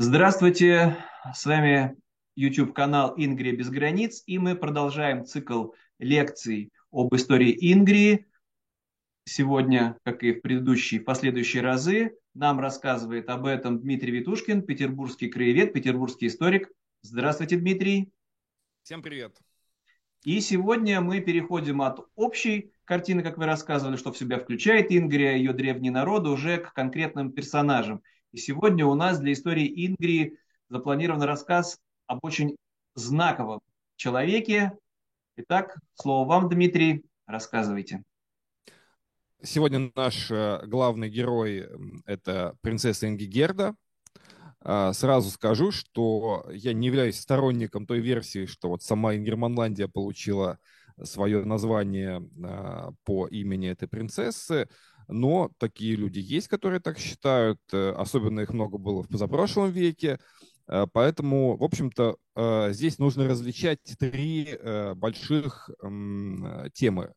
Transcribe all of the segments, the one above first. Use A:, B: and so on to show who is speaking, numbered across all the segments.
A: Здравствуйте, с вами YouTube-канал «Ингрия без границ», и мы продолжаем цикл лекций об истории Ингрии. Сегодня, как и в предыдущие, последующие разы, нам рассказывает об этом Дмитрий Витушкин, петербургский краевед, петербургский историк. Здравствуйте, Дмитрий.
B: Всем привет.
A: И сегодня мы переходим от общей картины, как вы рассказывали, что в себя включает Ингрия, ее древние народы, уже к конкретным персонажам – и сегодня у нас для истории Ингрии запланирован рассказ об очень знаковом человеке. Итак, слово вам, Дмитрий, рассказывайте.
B: Сегодня наш э, главный герой – это принцесса Ингигерда. А, сразу скажу, что я не являюсь сторонником той версии, что вот сама Ингерманландия получила свое название а, по имени этой принцессы но такие люди есть, которые так считают, э, особенно их много было в позапрошлом веке, э, Поэтому, в общем-то, э, здесь нужно различать три больших темы,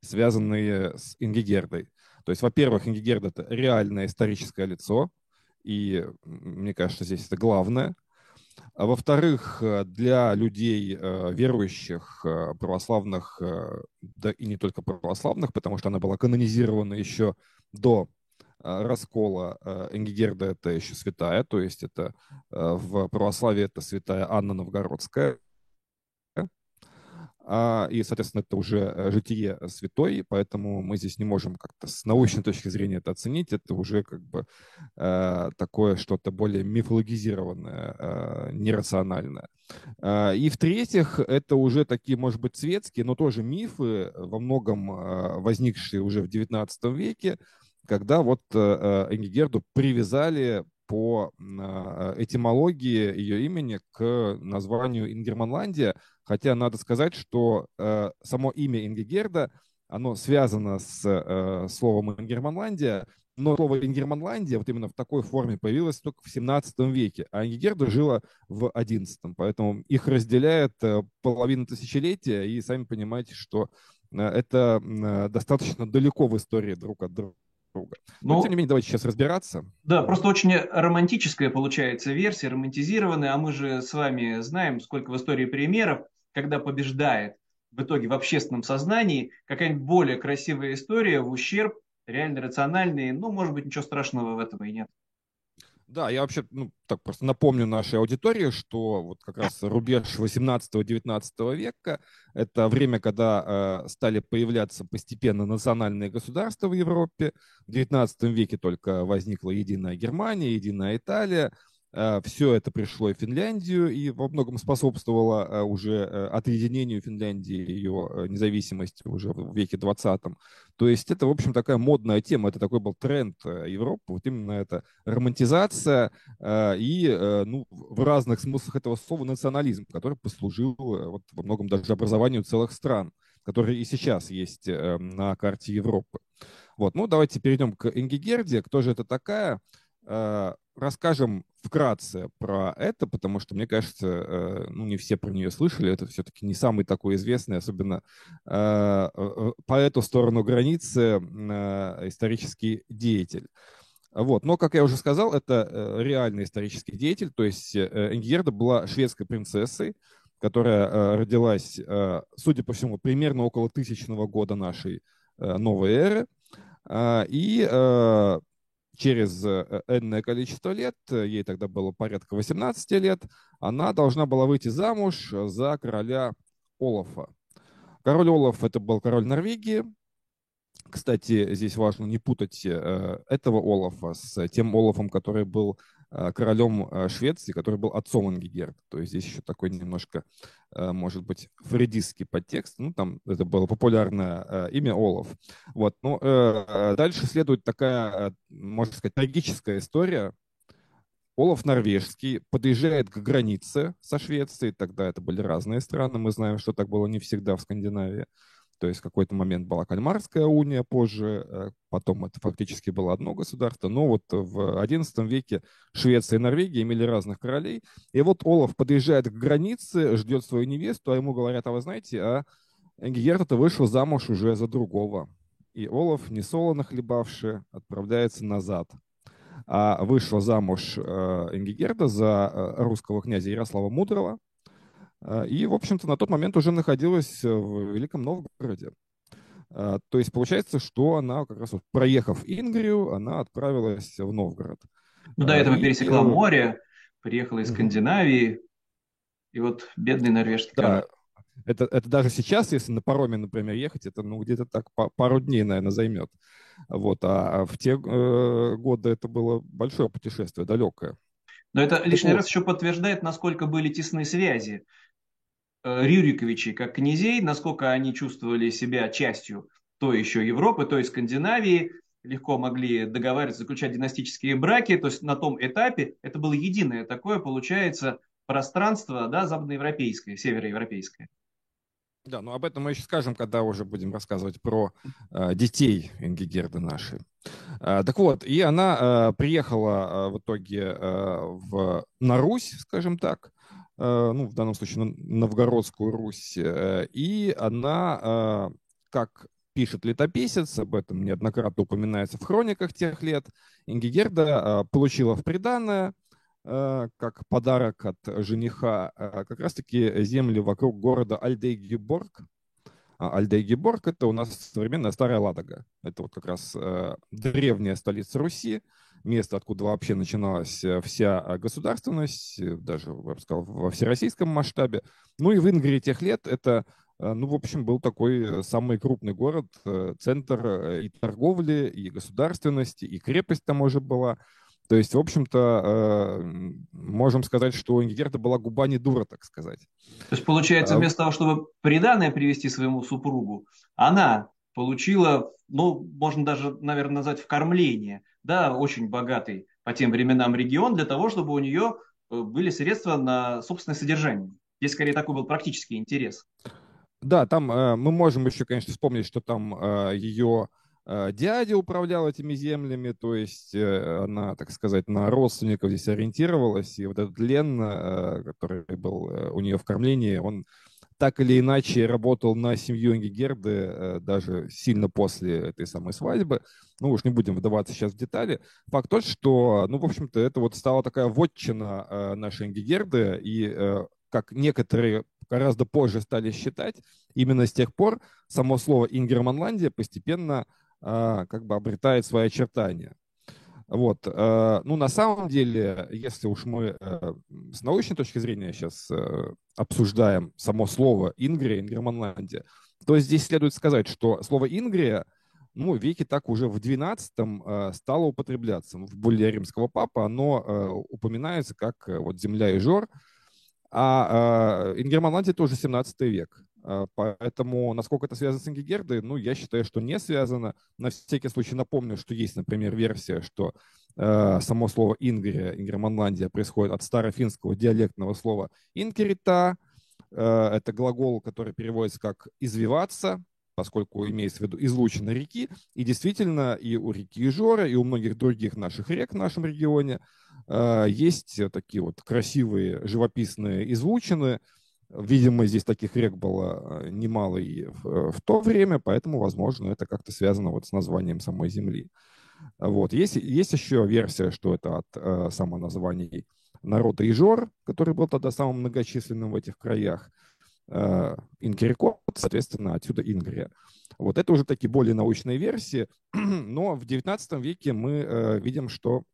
B: связанные с Ингигердой. То есть, во-первых, Ингигерда – это реальное историческое лицо, и мне кажется, здесь это главное – а во-вторых, э, для людей э, верующих, э, православных, да и не только православных, потому что она была канонизирована еще до раскола Энгигерда это еще святая, то есть это в православии это святая Анна Новгородская, и, соответственно, это уже э, житие святой, поэтому мы здесь не можем как-то с научной точки зрения это оценить, это уже как бы э, такое что-то более мифологизированное, э, нерациональное. И в-третьих, это уже такие, может быть, светские, но тоже мифы, во многом возникшие уже в XIX веке, когда вот Энгигерду привязали по этимологии ее имени к названию Ингерманландия, хотя надо сказать, что э, само имя Ингигерда, оно связано с э, словом Ингерманландия, но слово Ингерманландия вот именно в такой форме появилось только в 17 веке, а Ингигерда жила в 11, поэтому их разделяет э, половина тысячелетия, и сами понимаете, что э, это э, достаточно далеко в истории друг от друга друга. Но, ну, тем не менее, давайте сейчас разбираться.
A: Да, просто очень романтическая получается версия, романтизированная, а мы же с вами знаем, сколько в истории примеров, когда побеждает в итоге в общественном сознании какая-нибудь более красивая история в ущерб реально рациональной, ну, может быть, ничего страшного в этом и нет.
B: Да, я вообще, ну, так просто напомню нашей аудитории, что вот как раз рубеж 18-19 века – это время, когда э, стали появляться постепенно национальные государства в Европе. В 19 веке только возникла единая Германия, единая Италия – Все это пришло в Финляндию и во многом способствовало э, уже э, отъединению Финляндии, ее независимости уже в веке 20. То есть это, в общем, такая модная тема, это такой был тренд Европы, вот именно эта романтизация и ну, в разных смыслах этого слова национализм, который послужил вот, во многом даже образованию целых стран, которые и сейчас есть на карте Европы. Вот, ну давайте перейдем к Ингигерде. Кто же это такая? Расскажем вкратце про это, потому что, мне кажется, э, ну, не все про нее слышали. Это все-таки не самый такой известный, особенно э, э, по эту сторону границы исторический деятель. Вот. Но, как я уже сказал, это реальный исторический деятель. То есть Энгерда была шведской принцессой, которая родилась, судя по всему, примерно около тысячного года нашей новой эры. И через э, энное количество лет, э, ей тогда было порядка 18 лет, она должна была выйти замуж за короля Олафа. Король Олаф это был король Норвегии. Кстати, здесь важно не путать э, этого Олафа с тем Олафом, который был Э, королем э, Швеции, который был отцом Ангигерда. То есть здесь еще такой немножко, э, может быть, фредистский подтекст. Ну, там это было популярное имя Олаф. Вот. Ну, дальше следует такая, можно сказать, трагическая история. Олаф Норвежский подъезжает к границе со Швецией, тогда это были разные страны, мы знаем, что так было не всегда в Скандинавии. То есть в какой-то момент была Кальмарская уния, позже, э, потом это фактически было одно государство. Но вот в XI веке Швеция и Норвегия имели разных королей. И вот Олаф подъезжает к границе, ждет свою невесту, а ему говорят, а вы знаете, а Энгигерта вышел замуж уже за другого. И Олаф, не солоно хлебавший, отправляется назад. а вышла замуж Ингигерда за русского князя Ярослава Мудрого. И, в общем-то, на тот момент уже находилась в Великом Новгороде. То есть получается, что она как раз вот проехав Ингрию, она отправилась в Новгород.
A: Ну, до этого и, пересекла и... море, приехала из Скандинавии, и вот бедный норвежский
B: да. Это, это даже сейчас, если на пароме, например, ехать, это ну, где-то так пару дней, наверное, займет. Вот. А, а в те э, годы это было большое путешествие, далекое.
A: Но это лишний вот. раз еще подтверждает, насколько были тесны связи э, Рюриковичей как князей, насколько они чувствовали себя частью той еще Европы, той Скандинавии, легко могли договариваться, заключать династические браки. То есть на том этапе это было единое такое, получается, пространство да, западноевропейское, североевропейское.
B: Да, ну об этом мы еще скажем, когда уже будем рассказывать про э, детей Ингигерды нашей. Э, так вот, и она э, приехала э, в итоге э, в, на Русь, скажем так, э, ну, в данном случае Новгородскую Русь, э, и она, э, как пишет летописец, об этом неоднократно упоминается в хрониках тех лет, Ингигерда э, получила в приданное Э, как подарок от жениха э, как раз-таки земли вокруг города Альдейгеборг. А Альдейгеборг – это у нас современная Старая Ладога. Это вот как раз э, древняя столица Руси, место, откуда вообще начиналась вся государственность, даже, я бы сказал, во всероссийском масштабе. Ну и в Ингрии тех лет это ну, в общем, был такой самый крупный город, центр и торговли, и государственности, и крепость там уже была. То есть, в общем-то, э, можем сказать, что у Ингерта была губа не дура, так сказать.
A: То есть, получается, а вместо того, чтобы приданное привести своему супругу, она получила, ну, можно даже, наверное, назвать вкормление, да, очень богатый по тем временам регион для того, чтобы у нее э, были средства на собственное содержание. Здесь, скорее, такой был практический интерес.
B: Да, там э, мы можем еще, конечно, вспомнить, что там э, ее Э, дядя управлял этими землями, то есть э, она, так сказать, на родственников здесь ориентировалась, и вот этот Лен, э, который был у нее в кормлении, он так или иначе работал на семью Ингигерды даже сильно после этой самой свадьбы. Ну уж не будем вдаваться сейчас в детали. Факт тот, что, ну, в общем-то, это вот стала такая вотчина нашей Ингигерды, и как некоторые гораздо позже стали считать, именно с тех пор само слово Ингерманландия постепенно как бы обретает свои очертания. Вот. А, ну, на самом деле, если уж мы э, с научной точки зрения сейчас э, обсуждаем само слово «Ингрия», «Ингерманландия», то здесь следует сказать, что слово «Ингрия» ну, веке так уже в 12-м э, стало употребляться. В более римского папа оно упоминается как вот земля и жор, а Ингерманландия тоже 17 век. А, поэтому, насколько это связано с Ингигердой, ну, я считаю, что не связано. На всякий случай напомню, что есть, например, версия, что э, само слово «ингрия», «ингерманландия» происходит от старофинского диалектного слова «ингерита». Э, это глагол, который переводится как «извиваться», поскольку имеется в виду излучина реки. И действительно, и у реки Ижора, и у многих других наших рек в нашем регионе э, есть такие вот красивые живописные излучины, Видимо, здесь таких рек было э, немало и в, в то время, поэтому, возможно, это как-то связано вот с названием самой Земли. Вот. Есть, есть еще версия, что это от э, самоназваний народа Ижор, который был тогда самым многочисленным в этих краях. Э, Ингерикот, соответственно, отсюда Ингрия. Вот это уже такие более научные версии, но в XIX веке мы э, видим, что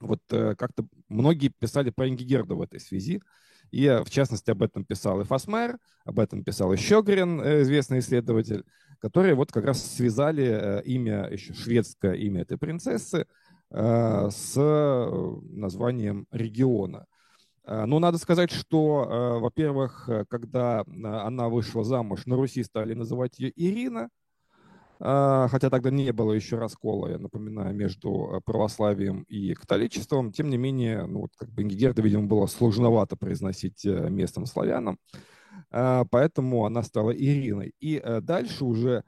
B: вот э, как-то многие писали про Ингигерду в этой связи, и, в частности, об этом писал и Фасмер, об этом писал и Щегрин, э, известный исследователь, которые вот как раз связали э, имя, еще шведское имя этой принцессы э, с названием региона. Но надо сказать, что, во-первых, когда она вышла замуж, на Руси стали называть ее Ирина – а, хотя тогда не было еще раскола, я напоминаю, между э, православием и католичеством. Тем не менее, ну, вот как бы Ингигерда, видимо, было сложновато произносить э, местным славянам, а, поэтому она стала Ириной. И э, дальше уже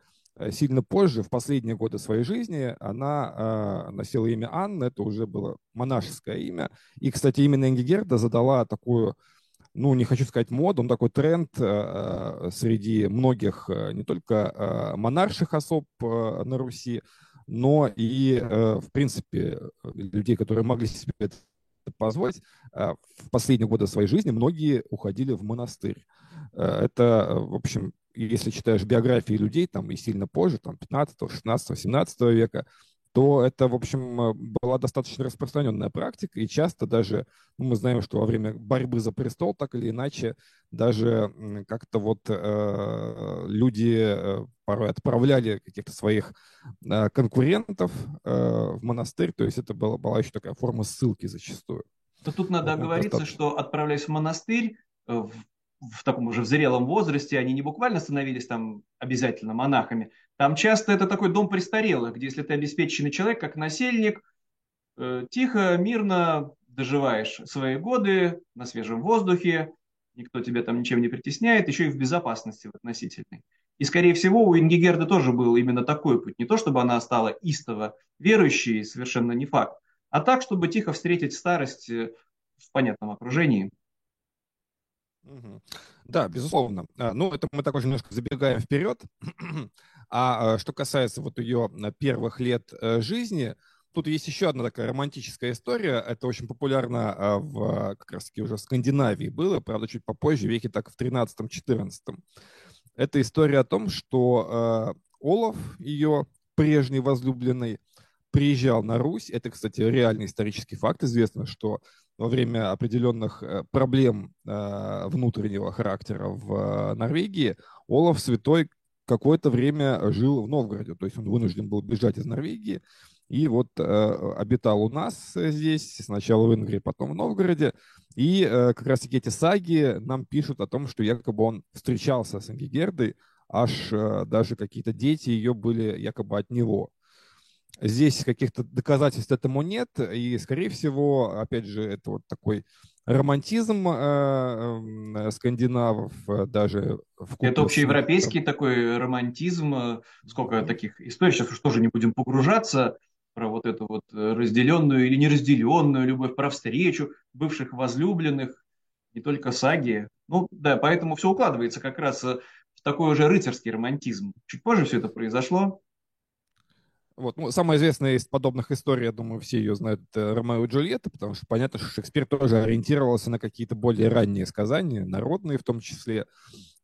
B: сильно позже, в последние годы своей жизни, она носила имя Анна, это уже было монашеское имя. И, кстати, именно Ингигерда задала такую ну, не хочу сказать моду, он такой тренд э, э, среди многих, э, не только монарших особ на Руси, но и, в принципе, людей, которые могли себе это позволить, в последние годы своей жизни многие уходили в монастырь. Это, в общем, если читаешь биографии людей, там и сильно позже, там 15, 16, 17 века, то это, в общем, э, была достаточно распространенная практика, и часто даже, ну, мы знаем, что во время борьбы за престол, так или иначе, даже как-то вот э, люди э, порой отправляли каких-то своих э, конкурентов э, в монастырь, то есть это была, была еще такая форма ссылки зачастую.
A: То тут надо вот, оговориться, достаточно. что отправляясь в монастырь, э, в в таком уже в зрелом возрасте, они не буквально становились там обязательно монахами. Там часто это такой дом престарелых, где если ты обеспеченный человек, как насельник, э, тихо, мирно доживаешь свои годы на свежем воздухе, никто тебя там ничем не притесняет, еще и в безопасности в относительной. И, скорее всего, у Ингигерды тоже был именно такой путь. Не то, чтобы она стала истово верующей, совершенно не факт, а так, чтобы тихо встретить старость э, в понятном окружении.
B: Да, безусловно. А, ну, это мы так уже немножко забегаем вперед. А, а что касается вот ее а, первых лет э, жизни, тут есть еще одна такая романтическая история. Это очень популярно в, как раз таки уже в Скандинавии было, правда, чуть попозже, веке так в 13-14. Это история о том, что Олаф, ее прежний возлюбленный, приезжал на Русь. Это, кстати, реальный исторический факт. Известно, что во время определенных э, проблем э, внутреннего характера в э, Норвегии Олаф Святой какое-то время жил в Новгороде, то есть он вынужден был бежать из Норвегии, и вот обитал у нас здесь, сначала в Ингрии, потом в Новгороде, и как раз-таки эти саги нам пишут о том, что якобы он встречался с Ингигердой, аж даже какие-то дети ее были якобы от него. Здесь каких-то доказательств этому нет, и, скорее всего, опять же, это вот такой романтизм э, э, скандинавов, э, даже
A: в Это общеевропейский такой романтизм. Э, сколько таких историй, сейчас уж тоже не будем погружаться, про вот эту вот разделенную или неразделенную любовь, про встречу бывших возлюбленных, не только саги. Ну да, поэтому все укладывается как раз в такой уже рыцарский романтизм. Чуть позже все это произошло.
B: Вот. Ну, самая известная из подобных историй, я думаю, все ее знают, это Ромео и Джульетта, потому что понятно, что Шекспир тоже ориентировался на какие-то более ранние сказания, народные в том числе.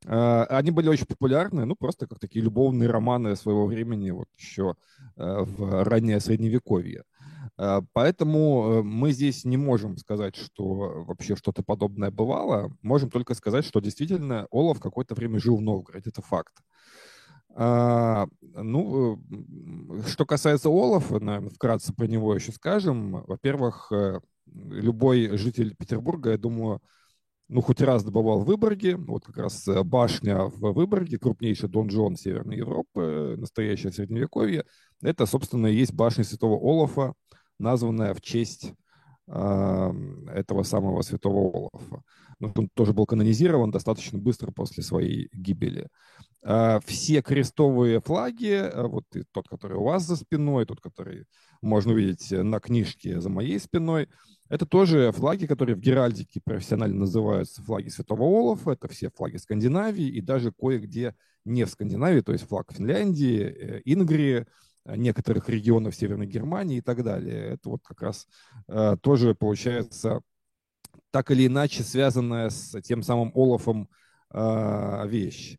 B: А, они были очень популярны, ну, просто как такие любовные романы своего времени, вот еще а, в раннее Средневековье. А, поэтому э, мы здесь не можем сказать, что вообще что-то подобное бывало. Можем только сказать, что действительно Олаф какое-то время жил в Новгороде. Это факт. А, ну, что касается Олафа, наверное, вкратце про него еще скажем. Во-первых, э, любой житель Петербурга, я думаю, ну, хоть раз добывал в Выборге. Вот как раз э, башня в Выборге, крупнейший донжон Северной Европы, настоящее Средневековье. Это, собственно, и есть башня Святого Олафа, названная в честь э, этого самого Святого Олафа. Ну, он тоже был канонизирован достаточно быстро после своей гибели. А, все крестовые флаги, а, вот тот, который у вас за спиной, тот, который можно увидеть на книжке за моей спиной, это тоже флаги, которые в Геральдике профессионально называются флаги Святого Олафа, это все флаги Скандинавии и даже кое-где не в Скандинавии, то есть флаг Финляндии, э, Ингрии, некоторых регионов Северной Германии и так далее. Это вот как раз э, тоже получается так или иначе связанная с тем самым Олафом э, вещь.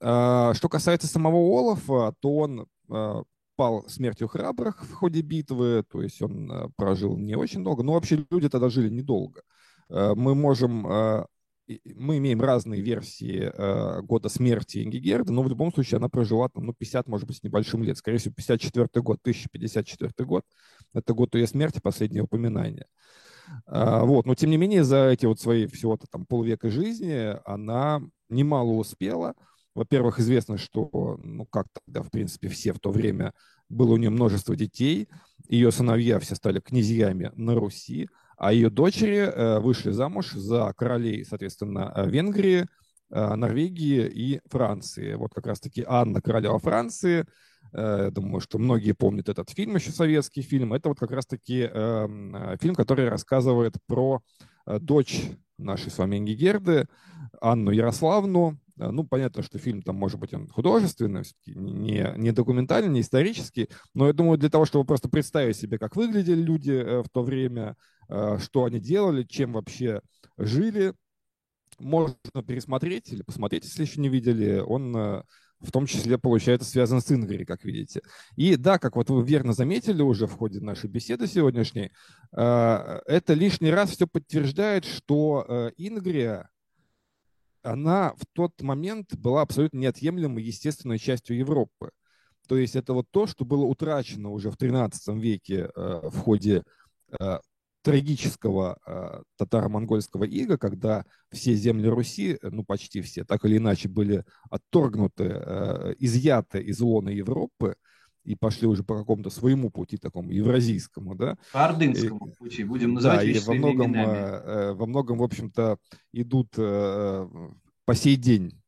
B: Э, что касается самого Олафа, то он э, пал смертью храбрых в ходе битвы, то есть он э, прожил не очень долго, но вообще люди тогда жили недолго. Э, мы можем э, мы имеем разные версии э, года смерти Ингигерды, но в любом случае она прожила там, ну, 50, может быть, с небольшим лет. Скорее всего, 54 год, 1054 год. Это год ее смерти, последнее упоминание. Вот. Но, тем не менее, за эти вот свои всего-то там полвека жизни она немало успела. Во-первых, известно, что, ну, как тогда, в принципе, все в то время было у нее множество детей. Ее сыновья все стали князьями на Руси, а ее дочери э, вышли замуж за королей, соответственно, Венгрии, э, Норвегии и Франции. Вот как раз-таки Анна, королева Франции, Э, я думаю, что многие помнят этот фильм, еще советский фильм. Это вот как раз-таки эм, э, фильм, который рассказывает про э, дочь нашей с вами Ингигерды, Анну Ярославну, Ну, понятно, что фильм там, может быть, он художественный, не, не документальный, не исторический, но я думаю, для того, чтобы просто представить себе, как выглядели люди в то время, что они делали, чем вообще жили, можно пересмотреть или посмотреть, если еще не видели. Он в том числе, получается, связан с Ингри, как видите. И да, как вот вы верно заметили уже в ходе нашей беседы сегодняшней, э, это лишний раз все подтверждает, что э, Ингрия, она в тот момент была абсолютно неотъемлемой естественной частью Европы. То есть это вот то, что было утрачено уже в XIII веке э, в ходе трагического э, татаро-монгольского ига, когда все земли Руси, ну почти все, так или иначе были отторгнуты, э, изъяты из лона Европы и пошли уже по какому-то своему пути, такому евразийскому, да?
A: По ордынскому и, пути, будем называть
B: да, и во многом, э, во многом, в общем-то, идут э, по сей день Э,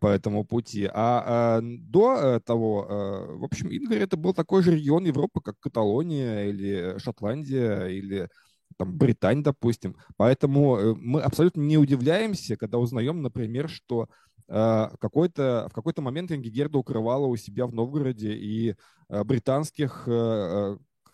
B: по этому пути. А, а до э, того, э, в общем, Ингар это был такой же регион Европы, как Каталония или Шотландия или там, Британия, допустим. Поэтому мы абсолютно не удивляемся, когда узнаем, например, что какой-то, в какой-то момент Ингигерда укрывала у себя в Новгороде и британских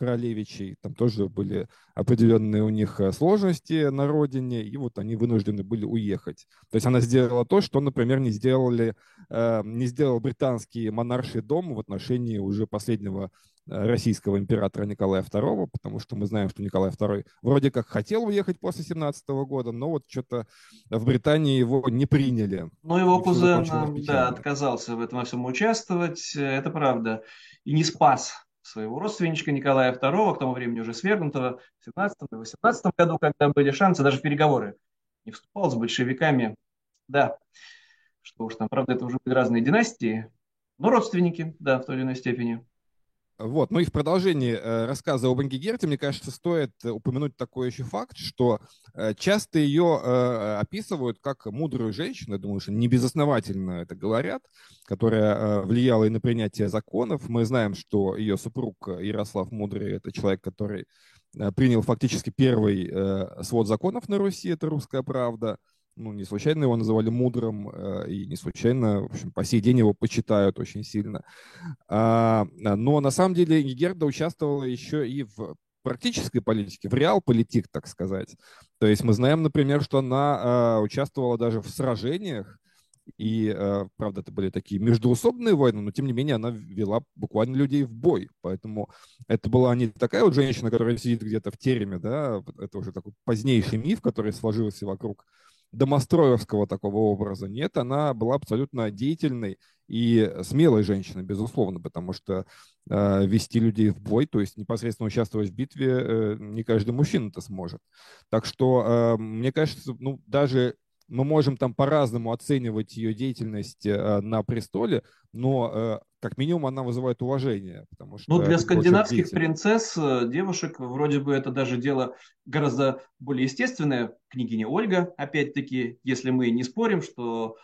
B: королевичей, там тоже были определенные у них э, сложности на родине, и вот они вынуждены были уехать. То есть она сделала то, что, например, не, сделали, э, не сделал британский монарший дом в отношении уже последнего э, российского императора Николая II, потому что мы знаем, что Николай II вроде как хотел уехать после 17 года, но вот что-то в Британии его не приняли.
A: Ну, его кузен, да, отказался в этом во всем участвовать, это правда, и не спас своего родственничка Николая II, к тому времени уже свергнутого, в 17 и 18 году, когда были шансы, даже переговоры не вступал с большевиками. Да, что уж там, правда, это уже были разные династии, но родственники, да, в той или иной степени.
B: Вот, ну и в продолжении э, рассказа об Ангигерте, мне кажется, стоит упомянуть такой еще факт, что э, часто ее э, описывают как мудрую женщину, я думаю, что не безосновательно это говорят, которая влияла и на принятие законов. Мы знаем, что ее супруг Ярослав Мудрый – это человек, который принял фактически первый свод законов на Руси, это «Русская правда», ну, не случайно его называли мудрым, э, и не случайно, в общем, по сей день его почитают очень сильно. А, но на самом деле Герда участвовала еще и в практической политике, в реал-политик, так сказать. То есть мы знаем, например, что она а, участвовала даже в сражениях, и, а, правда, это были такие междуусобные войны, но, тем не менее, она вела буквально людей в бой. Поэтому это была не такая вот женщина, которая сидит где-то в тереме, да, это уже такой позднейший миф, который сложился вокруг домостроевского такого образа. Нет, она была абсолютно деятельной и смелой женщиной, безусловно, потому что э, вести людей в бой, то есть непосредственно участвовать в битве, э, не каждый мужчина это сможет. Так что, э, мне кажется, ну, даже мы можем там по-разному оценивать ее деятельность э, на престоле, но э, как минимум она вызывает уважение. Потому что
A: ну, для скандинавских принцесс, э, девушек, вроде бы это даже дело гораздо более естественное. Княгиня Ольга, опять-таки, если мы не спорим, что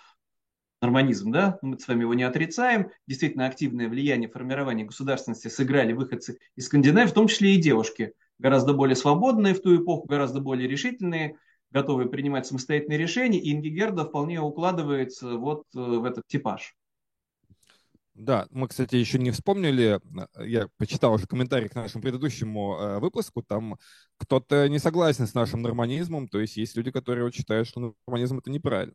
A: норманизм, да, мы с вами его не отрицаем, действительно активное влияние формирования государственности сыграли выходцы из Скандинавии, в том числе и девушки, гораздо более свободные в ту эпоху, гораздо более решительные, готовые принимать самостоятельные решения, и Ингигерда вполне укладывается вот э, в этот типаж.
B: Да, мы, кстати, еще не вспомнили, э, я почитал уже комментарий к нашему предыдущему э, выпуску, там кто-то не согласен с нашим норманизмом, то есть есть люди, которые считают, что норманизм это неправильно.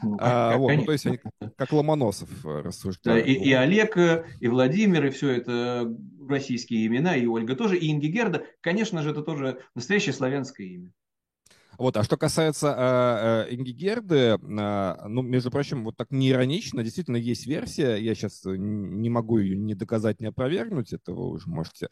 B: Ну, а, вот, ну, то есть они как Ломоносов рассуждают.
A: Да, и, и Олег, и Владимир, и все это российские имена, и Ольга тоже, и Ингигерда, конечно же, это тоже настоящее славянское имя.
B: Вот, а что касается э, э, Ингигерды, э, ну, между прочим, вот так не иронично, действительно есть версия, я сейчас не могу ее не доказать, не опровергнуть, это вы уже можете,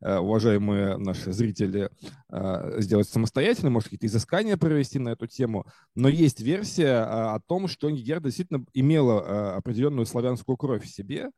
B: э, уважаемые наши зрители, э, сделать самостоятельно, может, какие-то изыскания провести на эту тему, но есть версия э, о том, что Ингигерда действительно имела э, определенную славянскую кровь в себе,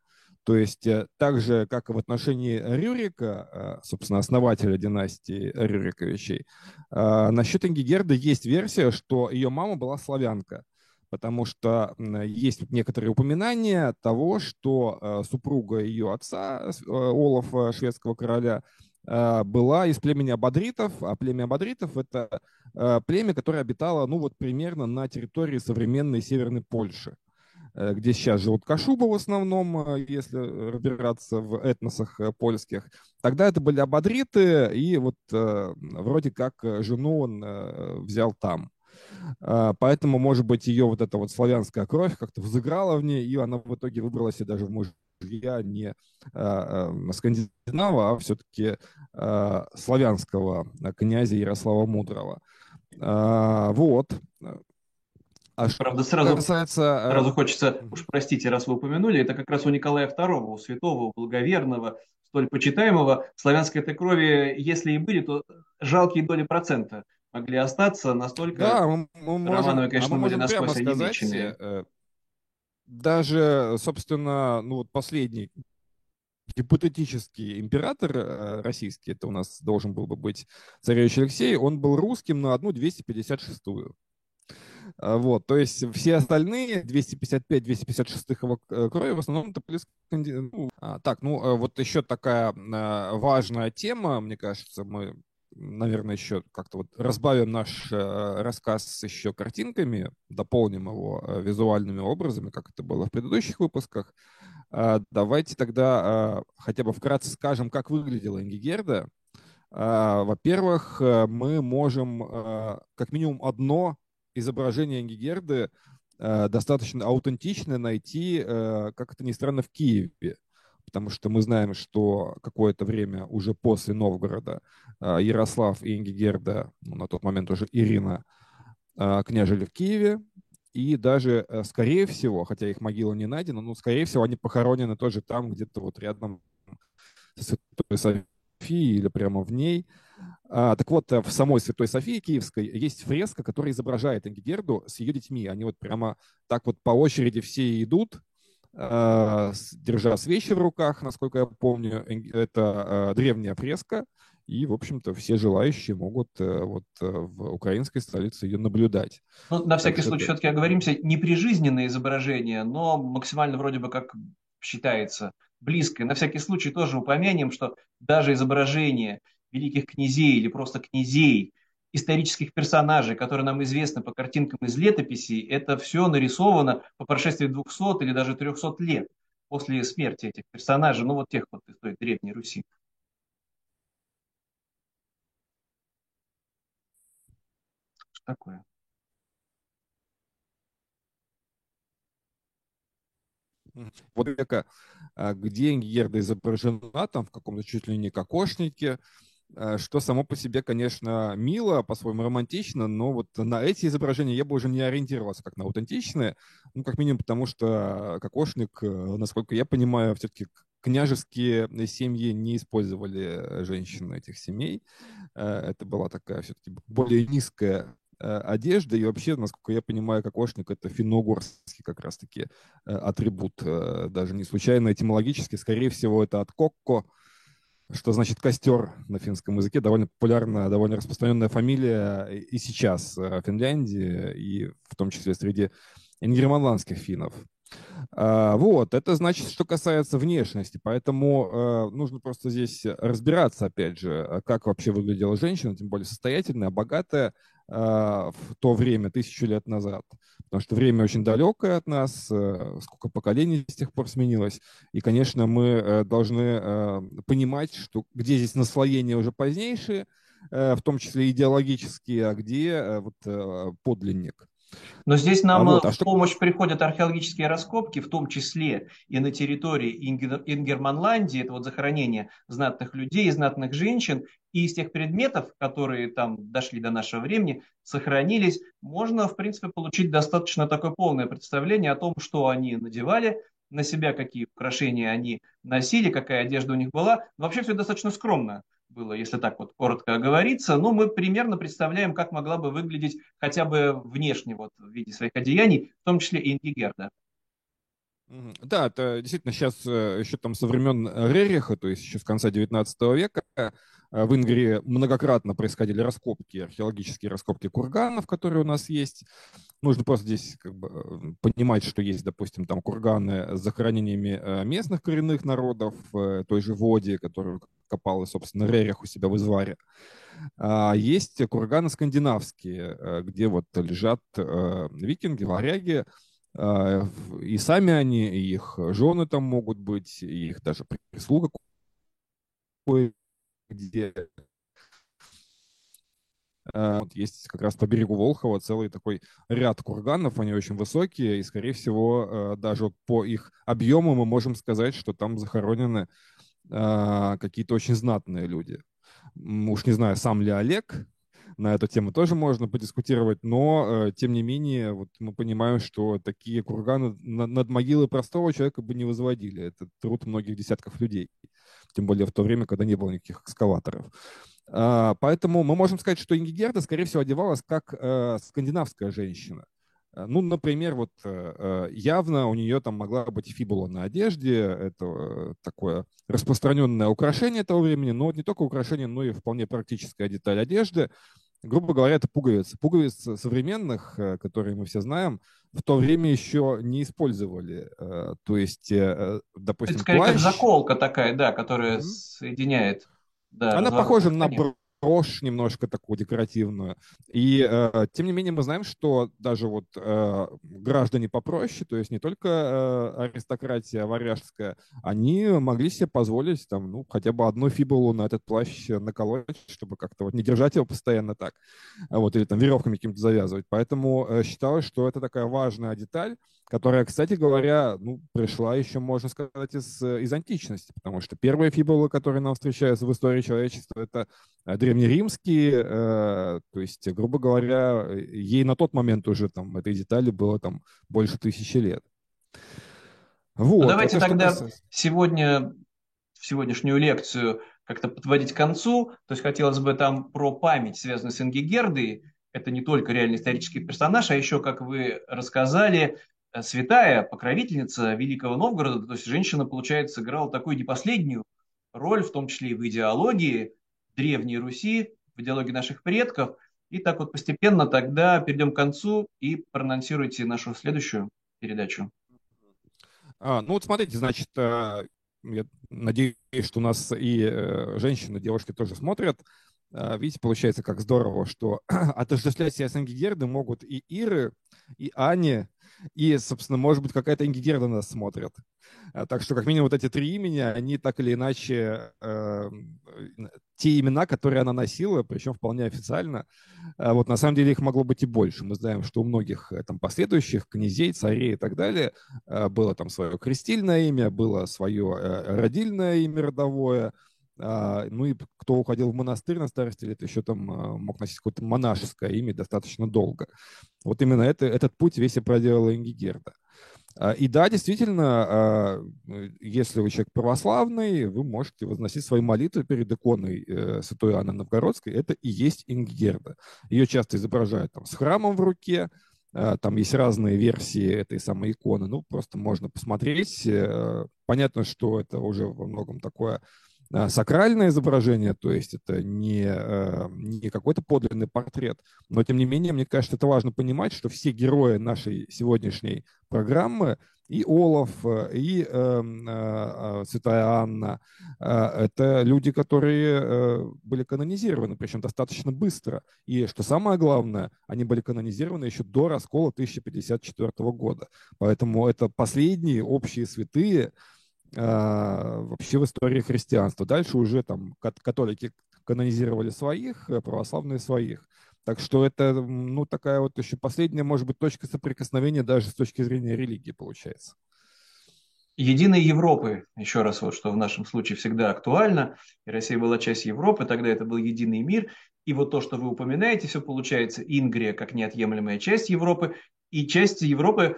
B: то есть э, так же, как и в отношении Рюрика, э, собственно, основателя династии Рюриковичей, э, насчет Ингигерды есть версия, что ее мама была славянка, потому что есть некоторые упоминания того, что супруга ее отца, Олафа, шведского короля, была из племени Абадритов, а племя Абадритов – это племя, которое обитало, ну вот примерно на территории современной Северной Польши – где сейчас живут кашубы в основном, если разбираться в этносах польских. Тогда это были абадриты, и вот вроде как жену он взял там. Поэтому, может быть, ее вот эта вот славянская кровь как-то взыграла в ней, и она в итоге выбрала себе даже в муж я не э, скандинава, а все-таки э, славянского князя Ярослава Мудрого. Э, вот.
A: А Правда, сразу, касается... сразу хочется, уж простите, раз вы упомянули, это как раз у Николая II, у святого, у благоверного, столь почитаемого, славянской этой крови, если и были, то жалкие доли процента могли остаться, настолько
B: да, мы, мы можем, Романовы, конечно, а мы были насквозь сказать, даже, собственно, ну вот последний гипотетический император э, российский, это у нас должен был бы быть царевич Алексей, он был русским на одну 256-ю. А, вот, то есть все остальные 255-256 его э, крови в основном были ну, а, Так, ну э, вот еще такая важная тема, мне кажется, мы наверное, еще как-то вот разбавим наш э, рассказ еще картинками, дополним его визуальными образами, как это было в предыдущих выпусках. Э, давайте тогда хотя бы вкратце скажем, как выглядела Ингигерда. Во-первых, мы можем как минимум одно изображение Ингигерды э, достаточно аутентичное найти, э, как это ни странно, в Киеве потому что мы знаем, что какое-то время уже после Новгорода а, Ярослав и Ингигерда, ну, на тот момент уже Ирина, княжили в Киеве, и даже, э, скорее всего, хотя их могила не найдена, но, скорее всего, они похоронены тоже там, где-то вот рядом с Святой Софией или прямо в ней. А, так вот, э, в самой Святой Софии Киевской есть фреска, которая изображает Ингигерду с ее детьми. Они вот прямо так вот по очереди все идут, Э, держа свечи в руках, насколько я помню. Это э, древняя фреска, и, в общем-то, все желающие могут э, вот в украинской столице ее наблюдать.
A: Ну, на всякий так случай, все-таки оговоримся, не прижизненное изображение, но максимально вроде бы как считается близкое. На всякий случай тоже упомянем, что даже изображение великих князей или просто князей – исторических персонажей, которые нам известны по картинкам из летописей, это все нарисовано по прошествии 200 или даже 300 лет после смерти этих персонажей, ну вот тех вот из той Древней Руси. Что такое?
B: Вот века, а, где Герда изображена, там в каком-то чуть ли не кокошнике, что само по себе, конечно, мило, по-своему романтично, но вот на эти изображения я бы уже не ориентировался как на аутентичные, ну, как минимум потому, что кокошник, э, насколько я понимаю, все-таки княжеские семьи не использовали женщин этих семей. Э, это была такая все-таки более низкая одежда, и вообще, насколько я понимаю, кокошник — это финно-угорский как раз-таки атрибут, даже не случайно этимологически, скорее всего, это от кокко, что значит костер на финском языке, довольно популярная, довольно распространенная фамилия и сейчас в Финляндии, и в том числе среди ингерманландских финнов. А, вот, это значит, что касается внешности, поэтому э, нужно просто здесь разбираться, опять же, как вообще выглядела женщина, тем более состоятельная, богатая э, в то время, тысячу лет назад потому что время очень далекое от нас, э, сколько поколений с тех пор сменилось. И, конечно, мы э, должны э, понимать, что где здесь наслоения уже позднейшие, в том числе идеологические, а где вот подлинник.
A: Но здесь нам а вот, а в что... помощь приходят археологические раскопки, в том числе и на территории Ингер... Ингерманландии, это вот захоронение знатных людей, знатных женщин, и из тех предметов, которые там дошли до нашего времени, сохранились, можно, в принципе, получить достаточно такое полное представление о том, что они надевали на себя, какие украшения они носили, какая одежда у них была. вообще все достаточно скромно было, если так вот коротко оговориться, но мы примерно представляем, как могла бы выглядеть хотя бы внешне вот в виде своих одеяний, в том числе и Ингигерда.
B: Да, это действительно сейчас э, еще там со времен Рериха, то есть еще с конца 19 века, э, в Ингрии многократно происходили раскопки, археологические раскопки курганов, которые у нас есть. Нужно просто здесь как бы э, понимать, что есть, допустим, там курганы с захоронениями местных коренных народов, той же Води, которую копал, собственно, Рерих у себя в Изваре. А есть курганы скандинавские, где вот лежат викинги, варяги, И сами они, и их жены там могут быть, и их даже прислуга где вот есть как раз по берегу Волхова целый такой ряд курганов, они очень высокие, и, скорее всего, даже вот по их объему мы можем сказать, что там захоронены какие-то очень знатные люди. Уж не знаю, сам ли Олег, на эту тему тоже можно подискутировать, но, э, тем не менее, вот мы понимаем, что такие курганы над могилой простого человека бы не возводили. Это труд многих десятков людей, тем более в то время, когда не было никаких экскаваторов. А, поэтому мы можем сказать, что Ингигерда, скорее всего, одевалась как э, скандинавская женщина. Э, ну, например, вот явно у нее там могла быть фибула на одежде, это такое распространенное украшение того времени, но не только украшение, но и вполне практическая деталь одежды грубо говоря, это пуговицы. Пуговиц современных, э, которые мы все знаем, в то время еще не использовали. Э, то есть, э, допустим,
A: Это скорее плащ... как заколка такая, да, которая mm-hmm. соединяет.
B: Да, Она похожа на брошь немножко такую декоративную. И э, тем не менее мы знаем, что даже вот э, граждане попроще, то есть не только э, аристократия варяжская, они могли себе позволить там, ну, хотя бы одну фибулу на этот плащ наколоть, чтобы как-то вот не держать его постоянно так, вот, или там веревками каким-то завязывать. Поэтому э, считалось, что это такая важная деталь, которая, кстати говоря, ну, пришла еще, можно сказать, из, из античности, потому что первые фибулы, которые нам встречаются в истории человечества, это э, древнеримские, э, то есть, грубо говоря, ей на тот момент уже там этой детали было там больше тысячи лет.
A: Вот, ну, давайте тогда касается... сегодня, сегодняшнюю лекцию как-то подводить к концу. То есть хотелось бы там про память, связанную с Ингигердой. Это не только реальный исторический персонаж, а еще, как вы рассказали, Э, святая покровительница Великого Новгорода, то есть женщина, получается, сыграла такую не последнюю роль, в том числе и в идеологии Древней Руси, в идеологии наших предков. И так вот постепенно тогда перейдем к концу и проанонсируйте нашу следующую передачу.
B: А, ну вот смотрите, значит, э, я надеюсь, что у нас и э, женщины, девушки тоже смотрят. Видите, получается, как здорово, что отождествлять себя с Ангигердой могут и Иры, и Ани, и, собственно, может быть, какая-то Ингигерда нас смотрит. А, так что, как минимум, вот эти три имени, они так или иначе э, те имена, которые она носила, причем вполне официально. А вот на самом деле их могло быть и больше. Мы знаем, что у многих э, там последующих князей, царей и так далее э, было там свое крестильное имя, было свое э, родильное имя родовое, а, ну и кто уходил в монастырь на старости лет, еще там а, мог носить какое-то монашеское имя достаточно долго. Вот именно это, этот путь весь и проделала Ингигерда. А, и да, действительно, если вы человек православный, вы можете возносить свои молитвы перед иконой э, Святой Анны Новгородской. Это и есть Ингигерда. Ее часто изображают там, с храмом в руке, там есть разные версии этой самой иконы. Ну, просто можно посмотреть. Э, понятно, что это уже во многом такое а, сакральное изображение, то есть это не, э, не какой-то подлинный портрет, но тем не менее, мне кажется, это важно понимать, что все герои нашей сегодняшней программы, и Олаф, и э, э, Святая Анна, э, это люди, которые э, были канонизированы, причем достаточно быстро. И что самое главное, они были канонизированы еще до раскола 1054 года. Поэтому это последние общие святые, а, вообще в истории христианства. Дальше уже там католики канонизировали своих, э, православные своих. Так что это, ну, такая вот еще последняя, может быть, точка соприкосновения даже с точки зрения религии получается.
A: Единой Европы, еще раз вот, что в нашем случае всегда актуально, и Россия была часть Европы, тогда это был единый мир, и вот то, что вы упоминаете, все получается Ингрия как неотъемлемая часть Европы, и часть Европы,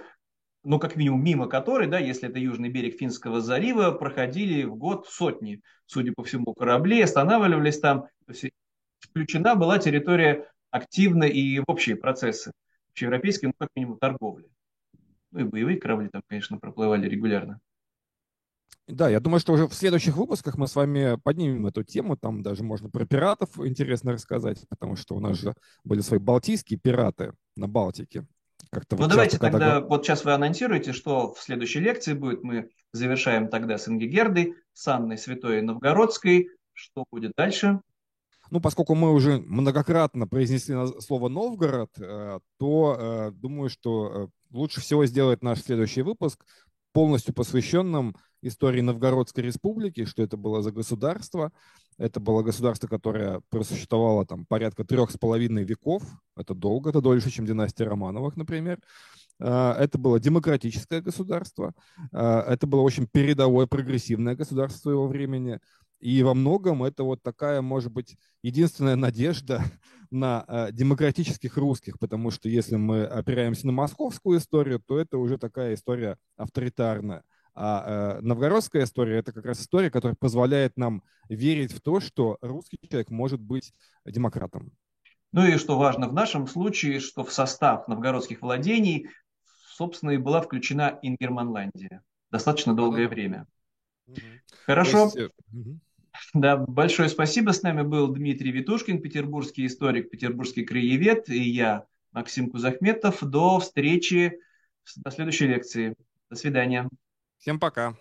A: ну, как минимум, мимо которой, да, если это южный берег Финского залива, проходили в год сотни, судя по всему, кораблей, останавливались там. То есть включена была территория активно и в общие процессы общеевропейской, ну, как минимум, торговли. Ну, и боевые корабли там, конечно, проплывали регулярно.
B: Да, я думаю, что уже в следующих выпусках мы с вами поднимем эту тему. Там даже можно про пиратов интересно рассказать, потому что у нас же были свои балтийские пираты на Балтике.
A: Как-то ну вот давайте часто, тогда, когда... вот сейчас вы анонсируете, что в следующей лекции будет. Мы завершаем тогда с Ингигердой, с Анной Святой Новгородской. Что будет дальше?
B: Ну, поскольку мы уже многократно произнесли слово Новгород, э, то э, думаю, что э, лучше всего сделать наш следующий выпуск полностью посвященным истории Новгородской республики, что это было за государство. Это было государство, которое просуществовало там порядка трех с половиной веков. Это долго, это дольше, чем династия Романовых, например. А, это было демократическое государство. А, это было очень передовое, прогрессивное государство своего времени. И во многом это вот такая, может быть, единственная надежда на э, демократических русских, потому что если мы опираемся на московскую историю, то это уже такая история авторитарная. А э, новгородская история – это как раз история, которая позволяет нам верить в то, что русский человек может быть демократом.
A: Ну и что важно в нашем случае, что в состав новгородских владений, собственно, и была включена Ингерманландия достаточно долгое время. Хорошо. Есть... Э, да, большое спасибо. С нами был Дмитрий Витушкин, петербургский историк, петербургский краевед, и я, Максим Кузахметов. До встречи, до следующей лекции. До свидания.
B: Всем пока.